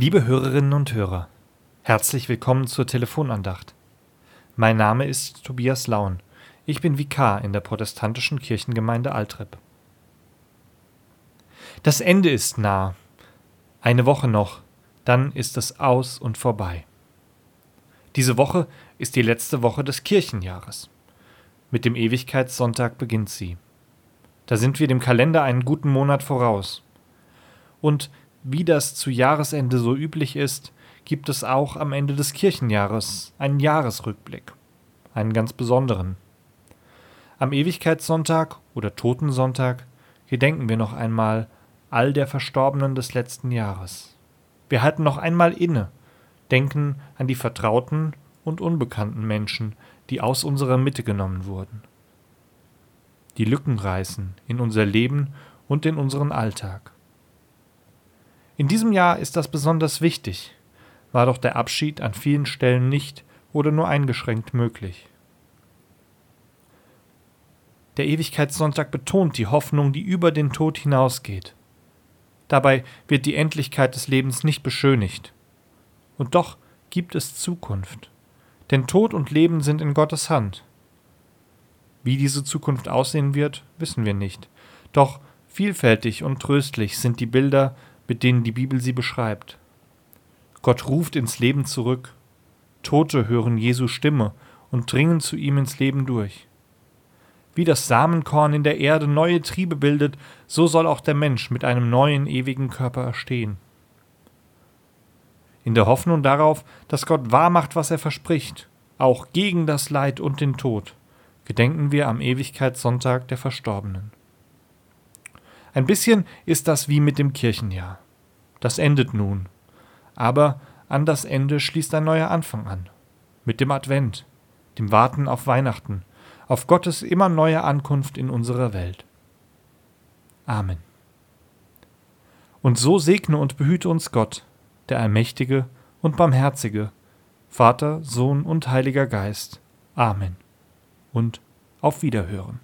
Liebe Hörerinnen und Hörer, herzlich willkommen zur Telefonandacht. Mein Name ist Tobias Laun. Ich bin Vikar in der protestantischen Kirchengemeinde Altrep. Das Ende ist nah. Eine Woche noch, dann ist es aus und vorbei. Diese Woche ist die letzte Woche des Kirchenjahres. Mit dem Ewigkeitssonntag beginnt sie. Da sind wir dem Kalender einen guten Monat voraus. Und wie das zu Jahresende so üblich ist, gibt es auch am Ende des Kirchenjahres einen Jahresrückblick, einen ganz besonderen. Am Ewigkeitssonntag oder Totensonntag gedenken wir noch einmal all der Verstorbenen des letzten Jahres. Wir halten noch einmal inne, denken an die vertrauten und unbekannten Menschen, die aus unserer Mitte genommen wurden. Die Lücken reißen in unser Leben und in unseren Alltag. In diesem Jahr ist das besonders wichtig, war doch der Abschied an vielen Stellen nicht oder nur eingeschränkt möglich. Der Ewigkeitssonntag betont die Hoffnung, die über den Tod hinausgeht. Dabei wird die Endlichkeit des Lebens nicht beschönigt. Und doch gibt es Zukunft. Denn Tod und Leben sind in Gottes Hand. Wie diese Zukunft aussehen wird, wissen wir nicht. Doch vielfältig und tröstlich sind die Bilder, mit denen die Bibel sie beschreibt. Gott ruft ins Leben zurück. Tote hören Jesu Stimme und dringen zu ihm ins Leben durch. Wie das Samenkorn in der Erde neue Triebe bildet, so soll auch der Mensch mit einem neuen ewigen Körper erstehen. In der Hoffnung darauf, dass Gott wahr macht, was er verspricht, auch gegen das Leid und den Tod, gedenken wir am Ewigkeitssonntag der Verstorbenen. Ein bisschen ist das wie mit dem Kirchenjahr. Das endet nun. Aber an das Ende schließt ein neuer Anfang an. Mit dem Advent, dem Warten auf Weihnachten, auf Gottes immer neue Ankunft in unserer Welt. Amen. Und so segne und behüte uns Gott, der Allmächtige und Barmherzige, Vater, Sohn und Heiliger Geist. Amen. Und auf Wiederhören.